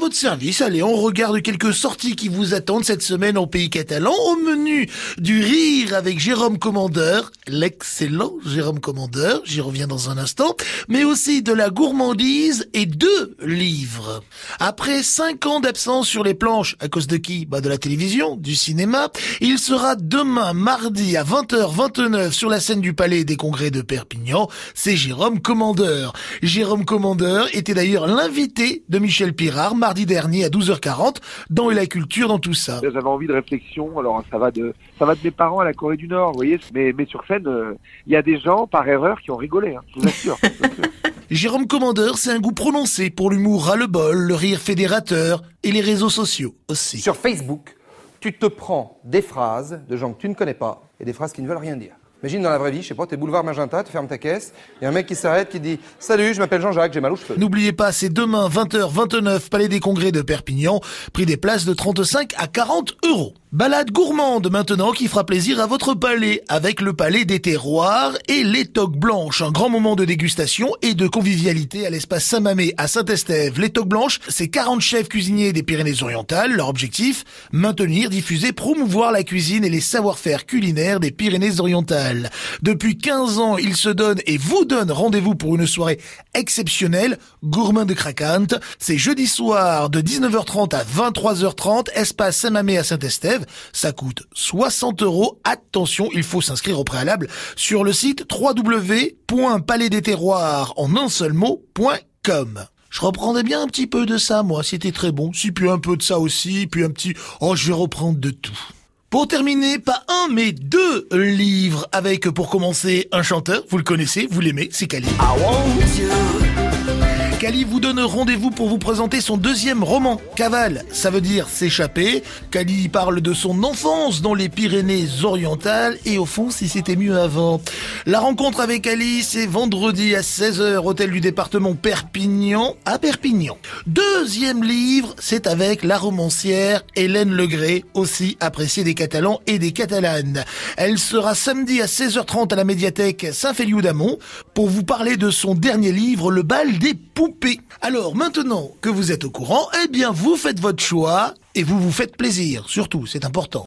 votre service. Allez, on regarde quelques sorties qui vous attendent cette semaine au pays catalan. Au menu du rire avec Jérôme Commandeur, l'excellent Jérôme Commandeur, j'y reviens dans un instant, mais aussi de la gourmandise et deux livres. Après cinq ans d'absence sur les planches, à cause de qui? Bah de la télévision, du cinéma, il sera demain mardi à 20h29 sur la scène du Palais des Congrès de Perpignan. C'est Jérôme Commandeur. Jérôme Commandeur était d'ailleurs l'invité de Michel Pirard mardi dernier à 12h40 dans la culture dans tout ça. J'avais envie de réflexion, alors ça va de ça va de mes parents à la Corée du Nord, vous voyez, mais, mais sur scène, euh, il y a des gens par erreur qui ont rigolé, hein, je vous assure. Jérôme Commandeur, c'est un goût prononcé pour l'humour ras-le-bol, le rire fédérateur et les réseaux sociaux aussi. Sur Facebook, tu te prends des phrases de gens que tu ne connais pas et des phrases qui ne veulent rien dire. Imagine dans la vraie vie, je sais pas, t'es boulevard Magenta, tu fermes ta caisse, il y a un mec qui s'arrête qui dit Salut, je m'appelle Jean-Jacques, j'ai mal aux cheveux. N'oubliez pas, c'est demain 20h29, Palais des Congrès de Perpignan, prix des places de 35 à 40 euros. Balade gourmande maintenant qui fera plaisir à votre palais avec le palais des terroirs et les toques blanches. Un grand moment de dégustation et de convivialité à l'espace Saint-Mamé à Saint-Estève. Les toques blanches, c'est 40 chefs cuisiniers des Pyrénées-Orientales. Leur objectif, maintenir, diffuser, promouvoir la cuisine et les savoir-faire culinaires des Pyrénées-Orientales. Depuis 15 ans, ils se donnent et vous donnent rendez-vous pour une soirée exceptionnelle, gourmand de craquante. C'est jeudi soir de 19h30 à 23h30, espace Saint-Mamé à Saint-Estève. Ça coûte 60 euros. Attention, il faut s'inscrire au préalable sur le site www.palaisdesterroirs en un seul mot.com. Je reprendrais bien un petit peu de ça, moi, c'était très bon. Si, puis un peu de ça aussi, puis un petit... Oh, je vais reprendre de tout. Pour terminer, pas un, mais deux livres avec, pour commencer, un chanteur. Vous le connaissez, vous l'aimez, c'est Cali. Cali vous donne rendez-vous pour vous présenter son deuxième roman, Cavale. Ça veut dire s'échapper. Cali parle de son enfance dans les Pyrénées-Orientales et au fond, si c'était mieux avant. La rencontre avec Ali, c'est vendredi à 16h, hôtel du département Perpignan, à Perpignan. Deuxième livre, c'est avec la romancière Hélène Legré, aussi appréciée des Catalans et des Catalanes. Elle sera samedi à 16h30 à la médiathèque Saint-Féliu d'Amont pour vous parler de son dernier livre, Le bal des Alors maintenant que vous êtes au courant, eh bien vous faites votre choix et vous vous faites plaisir. Surtout, c'est important.